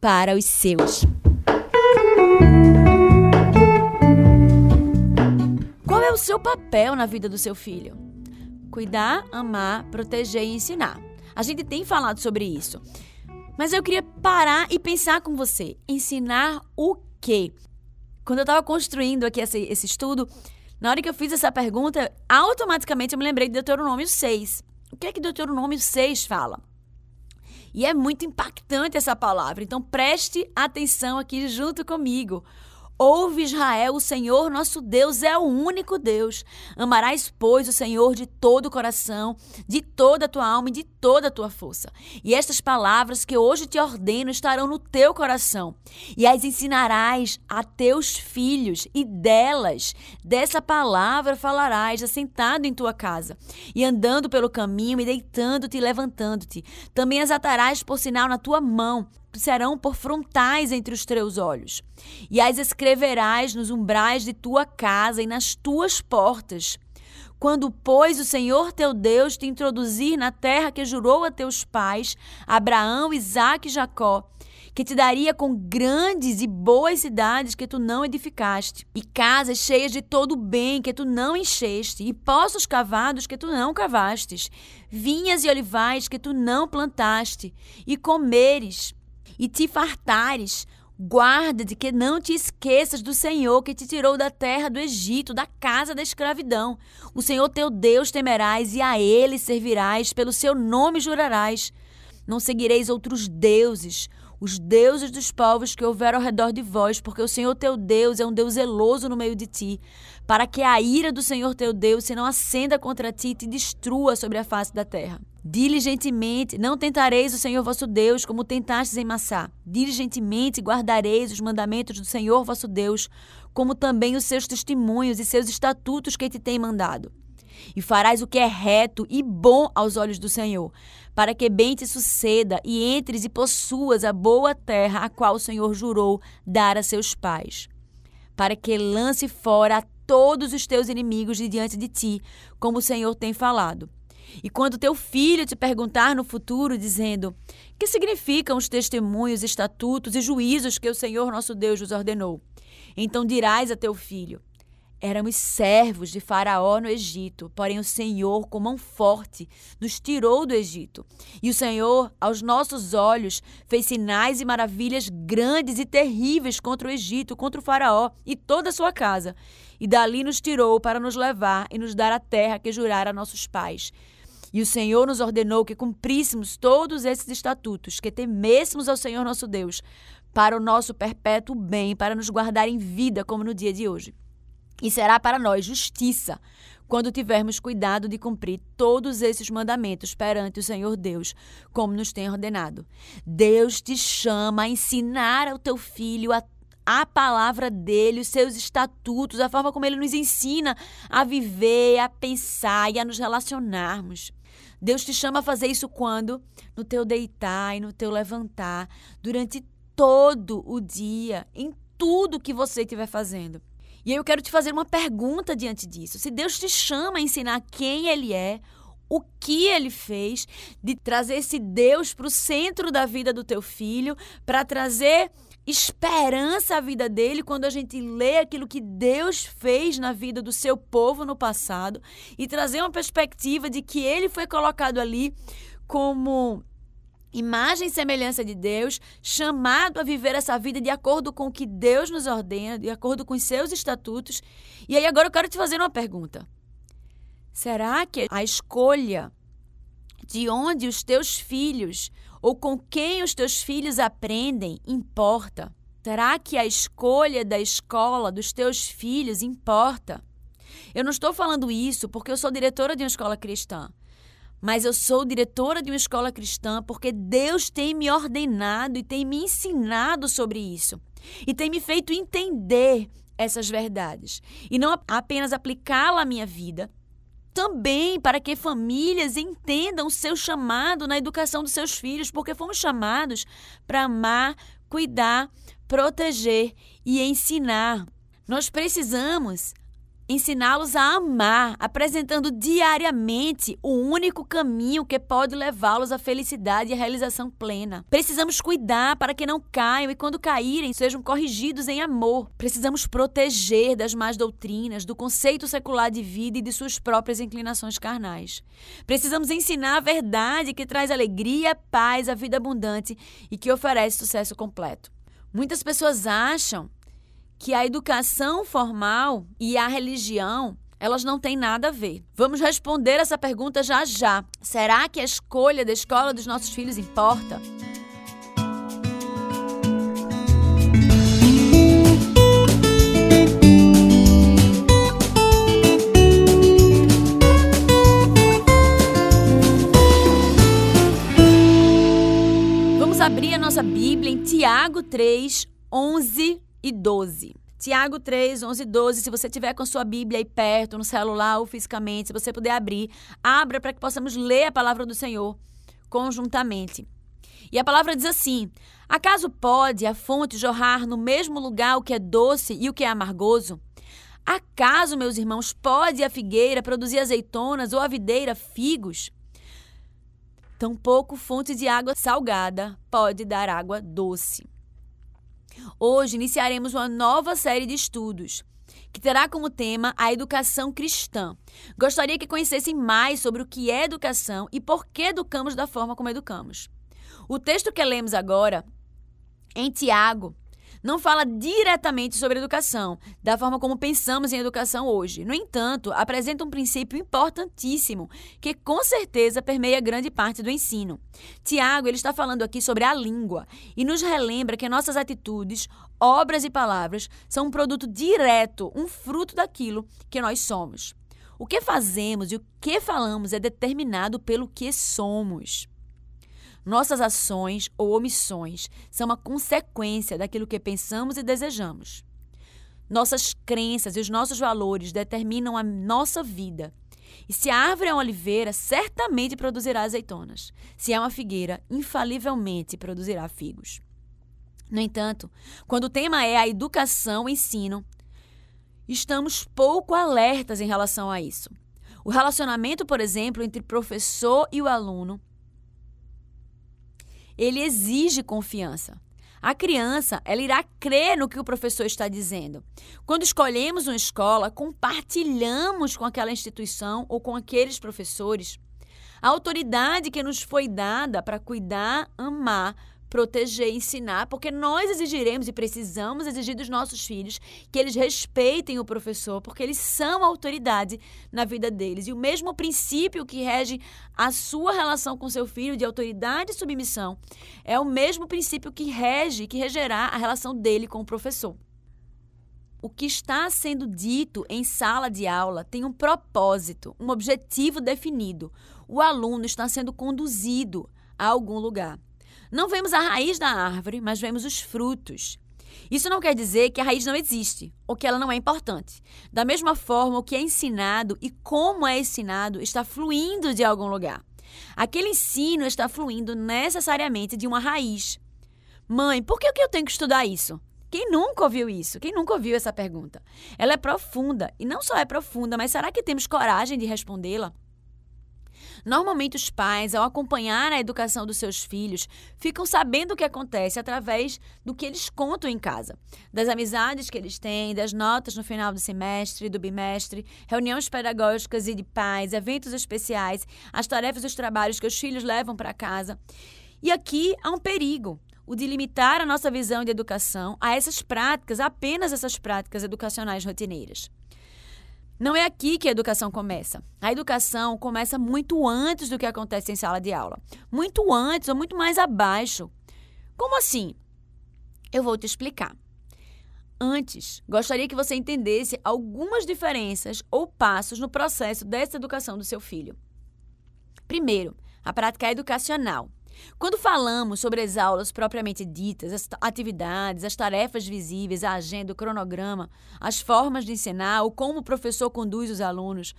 para os seus. Qual é o seu papel na vida do seu filho? Cuidar, amar, proteger e ensinar. A gente tem falado sobre isso. Mas eu queria parar e pensar com você. Ensinar o quê? Quando eu estava construindo aqui esse, esse estudo, na hora que eu fiz essa pergunta, automaticamente eu me lembrei de Deuteronômio 6. O que é que Deuteronômio 6 fala? E é muito impactante essa palavra. Então preste atenção aqui junto comigo. Ouve Israel, o Senhor nosso Deus é o único Deus. Amarás, pois, o Senhor de todo o coração, de toda a tua alma e de toda a tua força. E estas palavras que hoje te ordeno estarão no teu coração, e as ensinarás a teus filhos, e delas, dessa palavra falarás, assentado em tua casa, e andando pelo caminho, e deitando-te e levantando-te. Também as atarás por sinal na tua mão, serão por frontais entre os teus olhos, e as escreverás nos umbrais de tua casa e nas tuas portas. Quando, pois, o Senhor teu Deus te introduzir na terra que jurou a teus pais, Abraão, Isaque e Jacó, que te daria com grandes e boas cidades que tu não edificaste, e casas cheias de todo bem que tu não encheste, e poços cavados que tu não cavastes, vinhas e olivais que tu não plantaste, e comeres e te fartares, guarda de que não te esqueças do Senhor que te tirou da terra do Egito, da casa da escravidão. O Senhor teu Deus temerás e a ele servirás, pelo seu nome jurarás. Não seguireis outros deuses, os deuses dos povos que houver ao redor de vós, porque o Senhor teu Deus é um Deus zeloso no meio de ti, para que a ira do Senhor teu Deus se não acenda contra ti e te destrua sobre a face da terra. Diligentemente, não tentareis o Senhor vosso Deus como tentastes em Massá. Diligentemente guardareis os mandamentos do Senhor vosso Deus, como também os seus testemunhos e seus estatutos que te tem mandado. E farás o que é reto e bom aos olhos do Senhor, para que bem te suceda e entres e possuas a boa terra a qual o Senhor jurou dar a seus pais, para que lance fora todos os teus inimigos de diante de ti, como o Senhor tem falado e quando teu filho te perguntar no futuro, dizendo: Que significam os testemunhos, estatutos e juízos que o Senhor nosso Deus nos ordenou? Então dirás a teu filho: Éramos servos de Faraó no Egito, porém o Senhor, com mão forte, nos tirou do Egito. E o Senhor, aos nossos olhos, fez sinais e maravilhas grandes e terríveis contra o Egito, contra o Faraó e toda a sua casa. E dali nos tirou para nos levar e nos dar a terra que jurara a nossos pais. E o Senhor nos ordenou que cumpríssemos todos esses estatutos, que temêssemos ao Senhor nosso Deus, para o nosso perpétuo bem, para nos guardar em vida, como no dia de hoje. E será para nós justiça quando tivermos cuidado de cumprir todos esses mandamentos perante o Senhor Deus, como nos tem ordenado. Deus te chama a ensinar ao teu filho a a palavra dele, os seus estatutos, a forma como ele nos ensina a viver, a pensar e a nos relacionarmos. Deus te chama a fazer isso quando? No teu deitar e no teu levantar, durante todo o dia, em tudo que você estiver fazendo. E aí eu quero te fazer uma pergunta diante disso. Se Deus te chama a ensinar quem Ele é, o que ele fez, de trazer esse Deus para o centro da vida do teu filho, para trazer esperança à vida dele quando a gente lê aquilo que Deus fez na vida do seu povo no passado e trazer uma perspectiva de que ele foi colocado ali como imagem e semelhança de Deus, chamado a viver essa vida de acordo com o que Deus nos ordena, de acordo com os seus estatutos. E aí agora eu quero te fazer uma pergunta. Será que a escolha de onde os teus filhos ou com quem os teus filhos aprendem importa? Será que a escolha da escola dos teus filhos importa? Eu não estou falando isso porque eu sou diretora de uma escola cristã, mas eu sou diretora de uma escola cristã porque Deus tem me ordenado e tem me ensinado sobre isso e tem me feito entender essas verdades e não apenas aplicá-la à minha vida, também para que famílias entendam o seu chamado na educação dos seus filhos, porque fomos chamados para amar, cuidar, proteger e ensinar. Nós precisamos ensiná-los a amar, apresentando diariamente o único caminho que pode levá-los à felicidade e à realização plena. Precisamos cuidar para que não caiam e, quando caírem, sejam corrigidos em amor. Precisamos proteger das más doutrinas, do conceito secular de vida e de suas próprias inclinações carnais. Precisamos ensinar a verdade que traz alegria, paz, a vida abundante e que oferece sucesso completo. Muitas pessoas acham que a educação formal e a religião elas não têm nada a ver. Vamos responder essa pergunta já já. Será que a escolha da escola dos nossos filhos importa? Vamos abrir a nossa Bíblia em Tiago 3, 11 e 12. Tiago 3, 11 e 12. Se você tiver com sua Bíblia aí perto, no celular ou fisicamente, se você puder abrir, abra para que possamos ler a palavra do Senhor conjuntamente. E a palavra diz assim: Acaso pode a fonte jorrar no mesmo lugar o que é doce e o que é amargoso? Acaso, meus irmãos, pode a figueira produzir azeitonas ou a videira figos? Tampouco fonte de água salgada pode dar água doce. Hoje iniciaremos uma nova série de estudos que terá como tema a educação cristã. Gostaria que conhecessem mais sobre o que é educação e por que educamos da forma como educamos. O texto que lemos agora, em Tiago, não fala diretamente sobre educação, da forma como pensamos em educação hoje. No entanto, apresenta um princípio importantíssimo que com certeza permeia grande parte do ensino. Tiago, ele está falando aqui sobre a língua e nos relembra que nossas atitudes, obras e palavras são um produto direto, um fruto daquilo que nós somos. O que fazemos e o que falamos é determinado pelo que somos. Nossas ações ou omissões são uma consequência daquilo que pensamos e desejamos. Nossas crenças e os nossos valores determinam a nossa vida. E se a árvore é uma oliveira, certamente produzirá azeitonas. Se é uma figueira, infalivelmente produzirá figos. No entanto, quando o tema é a educação, o ensino, estamos pouco alertas em relação a isso. O relacionamento, por exemplo, entre professor e o aluno ele exige confiança. A criança, ela irá crer no que o professor está dizendo. Quando escolhemos uma escola, compartilhamos com aquela instituição ou com aqueles professores a autoridade que nos foi dada para cuidar, amar, proteger, ensinar, porque nós exigiremos e precisamos exigir dos nossos filhos que eles respeitem o professor, porque eles são autoridade na vida deles. E o mesmo princípio que rege a sua relação com seu filho de autoridade e submissão é o mesmo princípio que rege, que regerá a relação dele com o professor. O que está sendo dito em sala de aula tem um propósito, um objetivo definido. O aluno está sendo conduzido a algum lugar. Não vemos a raiz da árvore, mas vemos os frutos. Isso não quer dizer que a raiz não existe ou que ela não é importante. Da mesma forma, o que é ensinado e como é ensinado está fluindo de algum lugar. Aquele ensino está fluindo necessariamente de uma raiz. Mãe, por que eu tenho que estudar isso? Quem nunca ouviu isso? Quem nunca ouviu essa pergunta? Ela é profunda. E não só é profunda, mas será que temos coragem de respondê-la? Normalmente, os pais, ao acompanhar a educação dos seus filhos, ficam sabendo o que acontece através do que eles contam em casa, das amizades que eles têm, das notas no final do semestre, do bimestre, reuniões pedagógicas e de pais, eventos especiais, as tarefas e os trabalhos que os filhos levam para casa. E aqui há um perigo o de limitar a nossa visão de educação a essas práticas, apenas essas práticas educacionais rotineiras. Não é aqui que a educação começa. A educação começa muito antes do que acontece em sala de aula. Muito antes ou muito mais abaixo. Como assim? Eu vou te explicar. Antes, gostaria que você entendesse algumas diferenças ou passos no processo dessa educação do seu filho. Primeiro, a prática educacional. Quando falamos sobre as aulas propriamente ditas, as atividades, as tarefas visíveis, a agenda, o cronograma, as formas de ensinar ou como o professor conduz os alunos,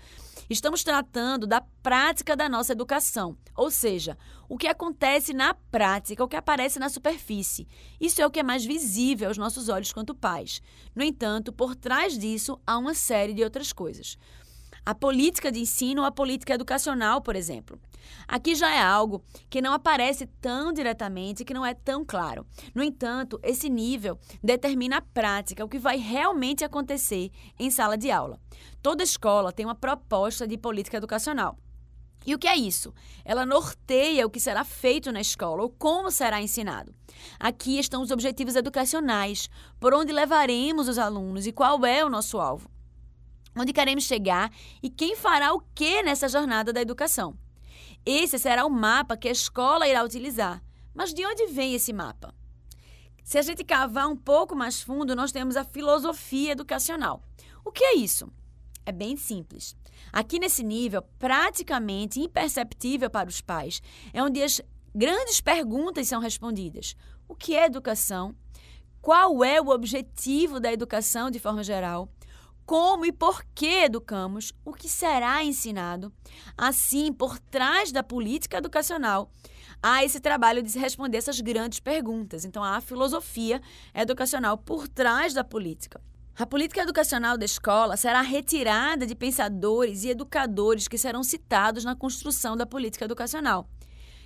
estamos tratando da prática da nossa educação, ou seja, o que acontece na prática, o que aparece na superfície. Isso é o que é mais visível aos nossos olhos quanto pais. No entanto, por trás disso há uma série de outras coisas. A política de ensino ou a política educacional, por exemplo. Aqui já é algo que não aparece tão diretamente, que não é tão claro. No entanto, esse nível determina a prática, o que vai realmente acontecer em sala de aula. Toda escola tem uma proposta de política educacional. E o que é isso? Ela norteia o que será feito na escola ou como será ensinado. Aqui estão os objetivos educacionais, por onde levaremos os alunos e qual é o nosso alvo. Onde queremos chegar e quem fará o que nessa jornada da educação. Esse será o mapa que a escola irá utilizar. Mas de onde vem esse mapa? Se a gente cavar um pouco mais fundo, nós temos a filosofia educacional. O que é isso? É bem simples. Aqui nesse nível, praticamente imperceptível para os pais, é onde as grandes perguntas são respondidas. O que é educação? Qual é o objetivo da educação de forma geral? Como e por que educamos, o que será ensinado. Assim, por trás da política educacional, há esse trabalho de se responder essas grandes perguntas. Então, há a filosofia educacional por trás da política. A política educacional da escola será retirada de pensadores e educadores que serão citados na construção da política educacional.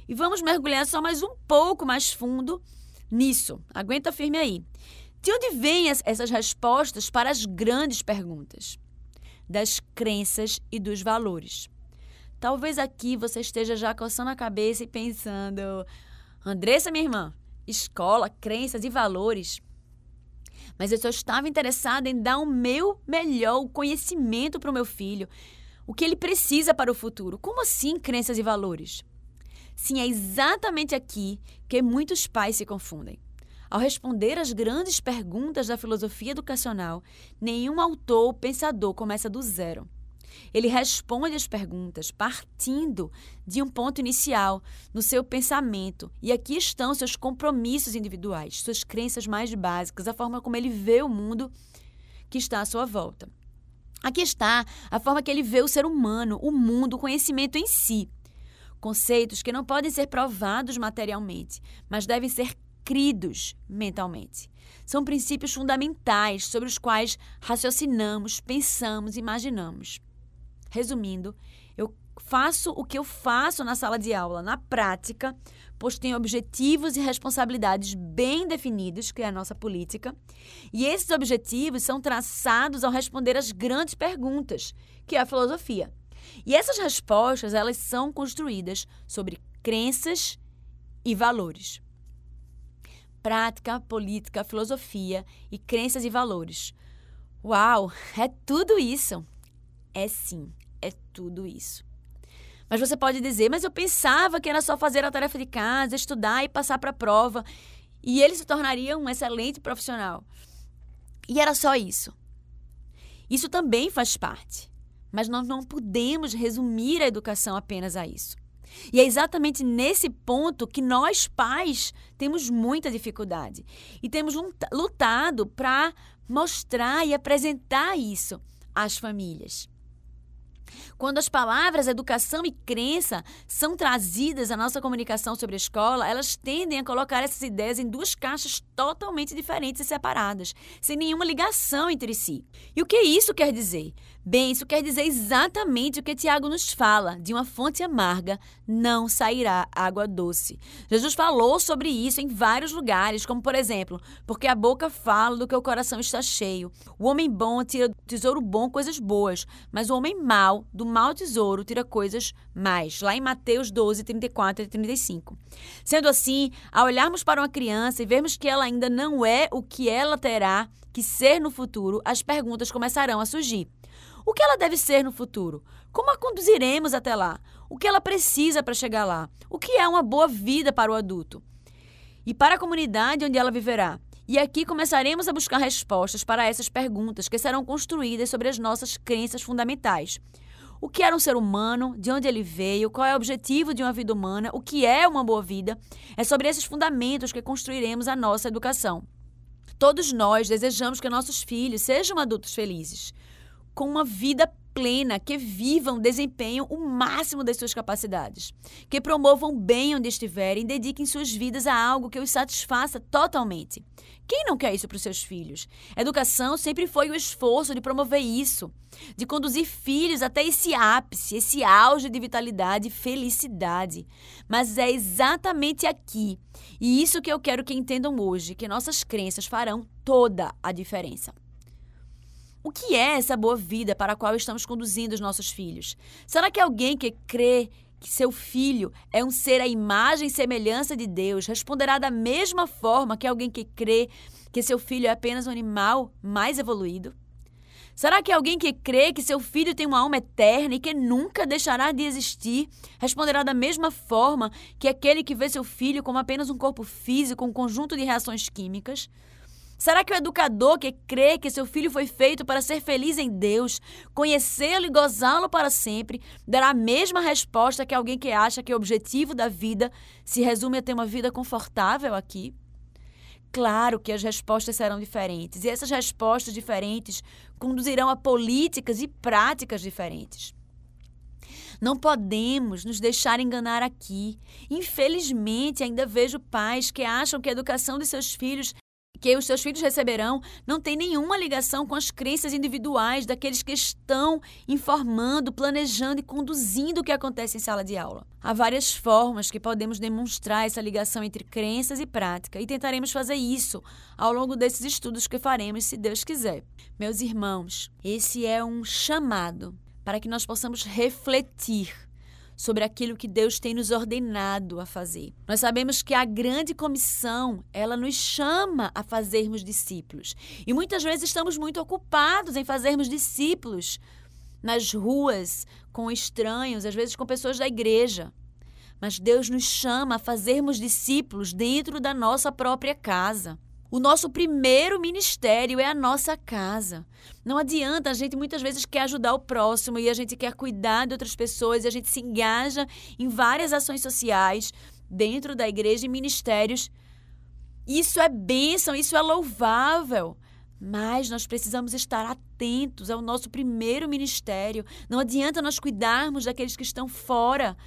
E vamos mergulhar só mais um pouco mais fundo nisso. Aguenta firme aí. De onde vêm essas respostas para as grandes perguntas? Das crenças e dos valores. Talvez aqui você esteja já coçando a cabeça e pensando: Andressa, minha irmã, escola, crenças e valores. Mas eu só estava interessada em dar o meu melhor conhecimento para o meu filho, o que ele precisa para o futuro. Como assim crenças e valores? Sim, é exatamente aqui que muitos pais se confundem. Ao responder às grandes perguntas da filosofia educacional, nenhum autor ou pensador começa do zero. Ele responde as perguntas partindo de um ponto inicial no seu pensamento. E aqui estão seus compromissos individuais, suas crenças mais básicas, a forma como ele vê o mundo que está à sua volta. Aqui está a forma que ele vê o ser humano, o mundo, o conhecimento em si. Conceitos que não podem ser provados materialmente, mas devem ser cridos mentalmente. São princípios fundamentais sobre os quais raciocinamos, pensamos, imaginamos. Resumindo, eu faço o que eu faço na sala de aula, na prática, pois tenho objetivos e responsabilidades bem definidos, que é a nossa política, e esses objetivos são traçados ao responder às grandes perguntas, que é a filosofia. E essas respostas, elas são construídas sobre crenças e valores prática, política, filosofia e crenças e valores. Uau, é tudo isso. É sim, é tudo isso. Mas você pode dizer, mas eu pensava que era só fazer a tarefa de casa, estudar e passar para a prova, e ele se tornaria um excelente profissional. E era só isso. Isso também faz parte, mas nós não podemos resumir a educação apenas a isso. E é exatamente nesse ponto que nós, pais, temos muita dificuldade. E temos lutado para mostrar e apresentar isso às famílias. Quando as palavras educação e crença são trazidas à nossa comunicação sobre a escola, elas tendem a colocar essas ideias em duas caixas totalmente diferentes e separadas, sem nenhuma ligação entre si. E o que isso quer dizer? Bem, isso quer dizer exatamente o que Tiago nos fala: de uma fonte amarga não sairá água doce. Jesus falou sobre isso em vários lugares, como por exemplo, porque a boca fala do que o coração está cheio. O homem bom tira do tesouro bom coisas boas, mas o homem mau do mau tesouro tira coisas mais. Lá em Mateus 12, 34 e 35. Sendo assim, ao olharmos para uma criança e vermos que ela ainda não é o que ela terá que ser no futuro, as perguntas começarão a surgir. O que ela deve ser no futuro? Como a conduziremos até lá? O que ela precisa para chegar lá? O que é uma boa vida para o adulto? E para a comunidade onde ela viverá? E aqui começaremos a buscar respostas para essas perguntas que serão construídas sobre as nossas crenças fundamentais. O que era um ser humano? De onde ele veio? Qual é o objetivo de uma vida humana? O que é uma boa vida? É sobre esses fundamentos que construiremos a nossa educação. Todos nós desejamos que nossos filhos sejam adultos felizes com uma vida plena, que vivam, desempenham o máximo das suas capacidades, que promovam bem onde estiverem dediquem suas vidas a algo que os satisfaça totalmente. Quem não quer isso para os seus filhos? Educação sempre foi o esforço de promover isso, de conduzir filhos até esse ápice, esse auge de vitalidade e felicidade. Mas é exatamente aqui, e isso que eu quero que entendam hoje, que nossas crenças farão toda a diferença. O que é essa boa vida para a qual estamos conduzindo os nossos filhos? Será que alguém que crê que seu filho é um ser à imagem e semelhança de Deus responderá da mesma forma que alguém que crê que seu filho é apenas um animal mais evoluído? Será que alguém que crê que seu filho tem uma alma eterna e que nunca deixará de existir responderá da mesma forma que aquele que vê seu filho como apenas um corpo físico, um conjunto de reações químicas? Será que o educador que crê que seu filho foi feito para ser feliz em Deus, conhecê-lo e gozá-lo para sempre, dará a mesma resposta que alguém que acha que o objetivo da vida se resume a ter uma vida confortável aqui? Claro que as respostas serão diferentes, e essas respostas diferentes conduzirão a políticas e práticas diferentes. Não podemos nos deixar enganar aqui. Infelizmente, ainda vejo pais que acham que a educação de seus filhos que os seus filhos receberão não tem nenhuma ligação com as crenças individuais daqueles que estão informando, planejando e conduzindo o que acontece em sala de aula. Há várias formas que podemos demonstrar essa ligação entre crenças e prática e tentaremos fazer isso ao longo desses estudos que faremos, se Deus quiser. Meus irmãos, esse é um chamado para que nós possamos refletir sobre aquilo que Deus tem nos ordenado a fazer. Nós sabemos que a grande comissão, ela nos chama a fazermos discípulos. E muitas vezes estamos muito ocupados em fazermos discípulos nas ruas, com estranhos, às vezes com pessoas da igreja. Mas Deus nos chama a fazermos discípulos dentro da nossa própria casa. O nosso primeiro ministério é a nossa casa. Não adianta, a gente muitas vezes quer ajudar o próximo e a gente quer cuidar de outras pessoas e a gente se engaja em várias ações sociais dentro da igreja e ministérios. Isso é bênção, isso é louvável. Mas nós precisamos estar atentos ao nosso primeiro ministério. Não adianta nós cuidarmos daqueles que estão fora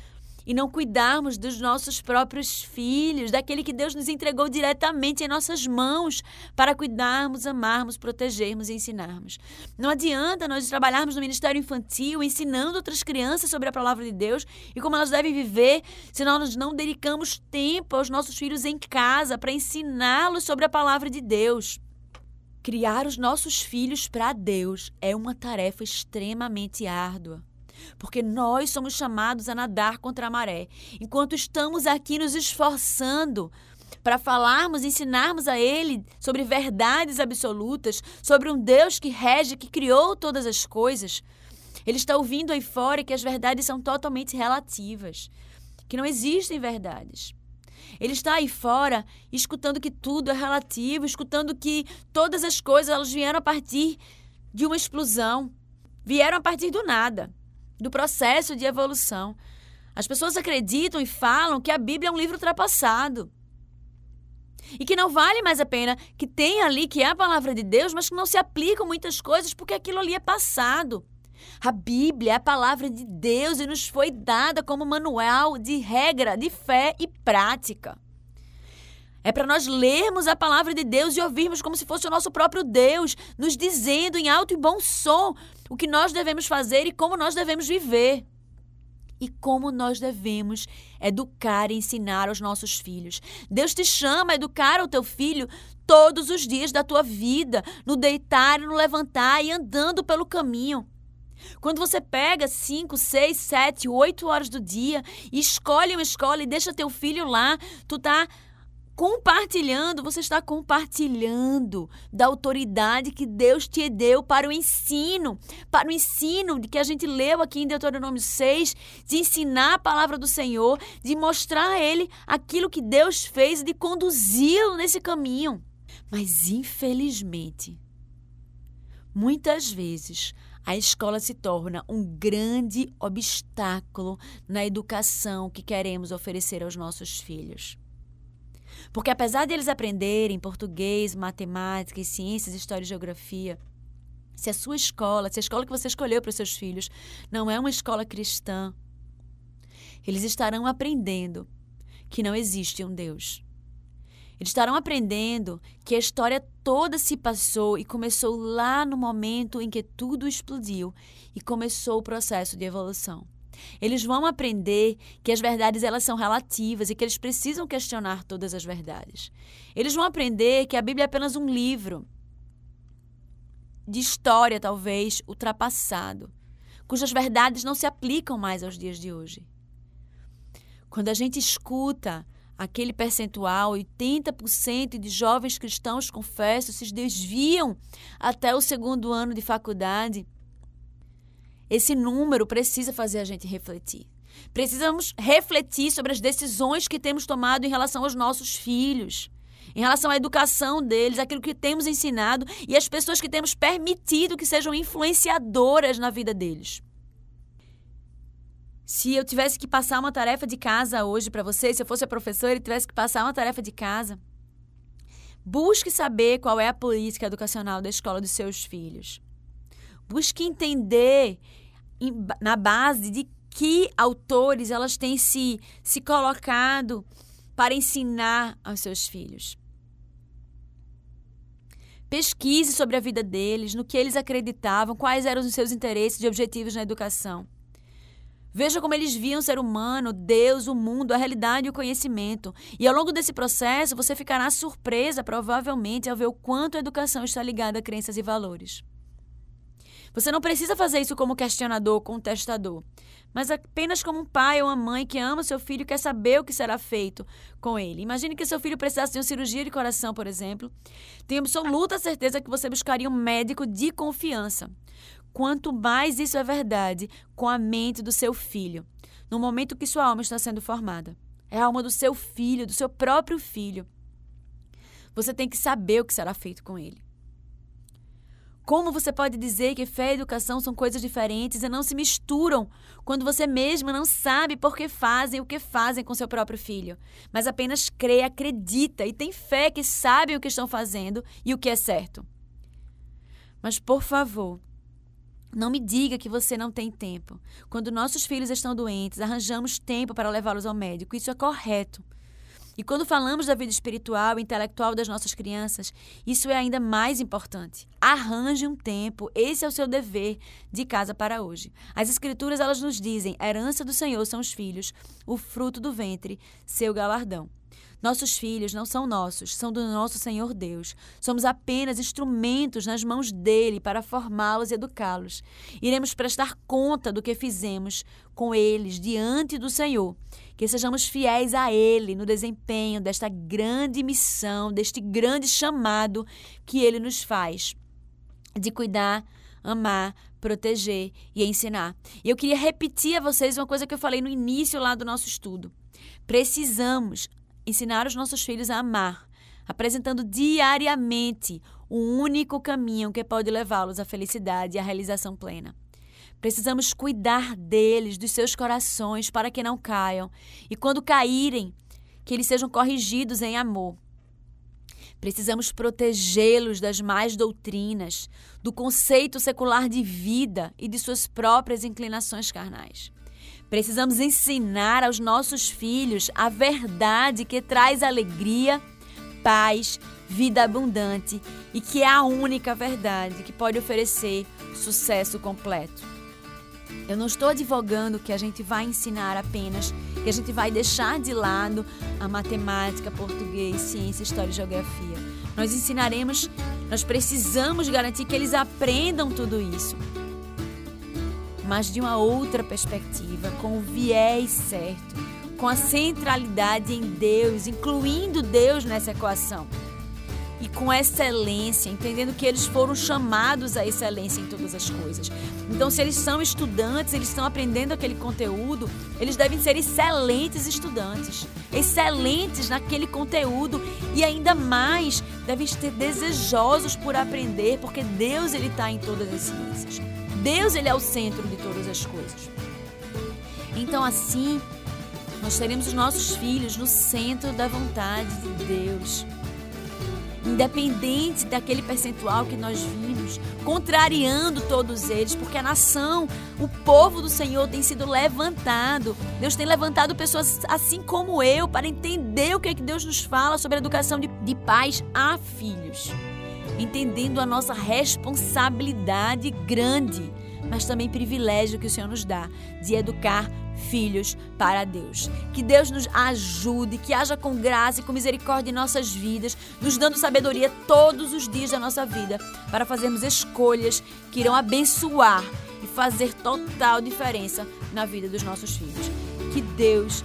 e não cuidarmos dos nossos próprios filhos, daquele que Deus nos entregou diretamente em nossas mãos para cuidarmos, amarmos, protegermos e ensinarmos. Não adianta nós trabalharmos no ministério infantil ensinando outras crianças sobre a palavra de Deus e como elas devem viver, se nós não dedicamos tempo aos nossos filhos em casa para ensiná-los sobre a palavra de Deus. Criar os nossos filhos para Deus é uma tarefa extremamente árdua porque nós somos chamados a nadar contra a maré. Enquanto estamos aqui nos esforçando para falarmos, ensinarmos a Ele sobre verdades absolutas, sobre um Deus que rege, que criou todas as coisas, Ele está ouvindo aí fora que as verdades são totalmente relativas, que não existem verdades. Ele está aí fora escutando que tudo é relativo, escutando que todas as coisas elas vieram a partir de uma explosão, vieram a partir do nada do processo de evolução. As pessoas acreditam e falam que a Bíblia é um livro ultrapassado. E que não vale mais a pena, que tem ali que é a palavra de Deus, mas que não se aplicam muitas coisas porque aquilo ali é passado. A Bíblia é a palavra de Deus e nos foi dada como manual de regra de fé e prática. É para nós lermos a palavra de Deus e ouvirmos como se fosse o nosso próprio Deus, nos dizendo em alto e bom som o que nós devemos fazer e como nós devemos viver. E como nós devemos educar e ensinar aos nossos filhos. Deus te chama a educar o teu filho todos os dias da tua vida, no deitar e no levantar e andando pelo caminho. Quando você pega 5, 6, 7, 8 horas do dia escolhe uma escola e deixa teu filho lá, tu tá compartilhando, você está compartilhando da autoridade que Deus te deu para o ensino, para o ensino de que a gente leu aqui em Deuteronômio 6, de ensinar a palavra do Senhor, de mostrar a ele aquilo que Deus fez, de conduzi-lo nesse caminho. Mas infelizmente, muitas vezes a escola se torna um grande obstáculo na educação que queremos oferecer aos nossos filhos. Porque apesar de eles aprenderem português, matemática, ciências, história e geografia, se a sua escola, se a escola que você escolheu para os seus filhos não é uma escola cristã, eles estarão aprendendo que não existe um Deus. Eles estarão aprendendo que a história toda se passou e começou lá no momento em que tudo explodiu e começou o processo de evolução. Eles vão aprender que as verdades elas são relativas e que eles precisam questionar todas as verdades. Eles vão aprender que a Bíblia é apenas um livro de história, talvez, ultrapassado, cujas verdades não se aplicam mais aos dias de hoje. Quando a gente escuta aquele percentual, 80% de jovens cristãos, confesso, se desviam até o segundo ano de faculdade, esse número precisa fazer a gente refletir. Precisamos refletir sobre as decisões que temos tomado em relação aos nossos filhos, em relação à educação deles, aquilo que temos ensinado e as pessoas que temos permitido que sejam influenciadoras na vida deles. Se eu tivesse que passar uma tarefa de casa hoje para você, se eu fosse a professora e tivesse que passar uma tarefa de casa, busque saber qual é a política educacional da escola dos seus filhos. Busque entender na base de que autores elas têm se, se colocado para ensinar aos seus filhos. Pesquise sobre a vida deles, no que eles acreditavam, quais eram os seus interesses e objetivos na educação. Veja como eles viam o ser humano, Deus, o mundo, a realidade e o conhecimento. E ao longo desse processo, você ficará surpresa, provavelmente, ao ver o quanto a educação está ligada a crenças e valores. Você não precisa fazer isso como questionador, contestador, mas apenas como um pai ou uma mãe que ama seu filho e quer saber o que será feito com ele. Imagine que seu filho precisasse de uma cirurgia de coração, por exemplo. Tenho absoluta certeza que você buscaria um médico de confiança. Quanto mais isso é verdade com a mente do seu filho, no momento que sua alma está sendo formada. É a alma do seu filho, do seu próprio filho. Você tem que saber o que será feito com ele. Como você pode dizer que fé e educação são coisas diferentes e não se misturam quando você mesmo não sabe por que fazem o que fazem com seu próprio filho, mas apenas crê, acredita e tem fé que sabem o que estão fazendo e o que é certo? Mas, por favor, não me diga que você não tem tempo. Quando nossos filhos estão doentes, arranjamos tempo para levá-los ao médico. Isso é correto. E quando falamos da vida espiritual e intelectual das nossas crianças, isso é ainda mais importante. Arranje um tempo, esse é o seu dever de casa para hoje. As escrituras elas nos dizem: herança do Senhor são os filhos, o fruto do ventre, seu galardão. Nossos filhos não são nossos, são do nosso Senhor Deus. Somos apenas instrumentos nas mãos dele para formá-los e educá-los. Iremos prestar conta do que fizemos com eles diante do Senhor. Que sejamos fiéis a ele no desempenho desta grande missão, deste grande chamado que ele nos faz de cuidar, amar, proteger e ensinar. E eu queria repetir a vocês uma coisa que eu falei no início lá do nosso estudo. Precisamos ensinar os nossos filhos a amar, apresentando diariamente o único caminho que pode levá-los à felicidade e à realização plena. Precisamos cuidar deles, dos seus corações, para que não caiam. E quando caírem, que eles sejam corrigidos em amor. Precisamos protegê-los das más doutrinas, do conceito secular de vida e de suas próprias inclinações carnais. Precisamos ensinar aos nossos filhos a verdade que traz alegria, paz, vida abundante e que é a única verdade que pode oferecer sucesso completo. Eu não estou advogando que a gente vai ensinar apenas, que a gente vai deixar de lado a matemática, português, ciência, história e geografia. Nós ensinaremos, nós precisamos garantir que eles aprendam tudo isso mas de uma outra perspectiva, com o viés certo, com a centralidade em Deus, incluindo Deus nessa equação. E com excelência, entendendo que eles foram chamados à excelência em todas as coisas. Então, se eles são estudantes, eles estão aprendendo aquele conteúdo, eles devem ser excelentes estudantes, excelentes naquele conteúdo e ainda mais devem ser desejosos por aprender, porque Deus ele está em todas as ciências. Deus ele é o centro de todas as coisas. Então assim, nós teremos os nossos filhos no centro da vontade de Deus. Independente daquele percentual que nós vimos, contrariando todos eles, porque a nação, o povo do Senhor tem sido levantado. Deus tem levantado pessoas assim como eu para entender o que, é que Deus nos fala sobre a educação de, de pais a filhos entendendo a nossa responsabilidade grande, mas também privilégio que o Senhor nos dá de educar filhos para Deus. Que Deus nos ajude, que haja com graça e com misericórdia em nossas vidas, nos dando sabedoria todos os dias da nossa vida para fazermos escolhas que irão abençoar e fazer total diferença na vida dos nossos filhos. Que Deus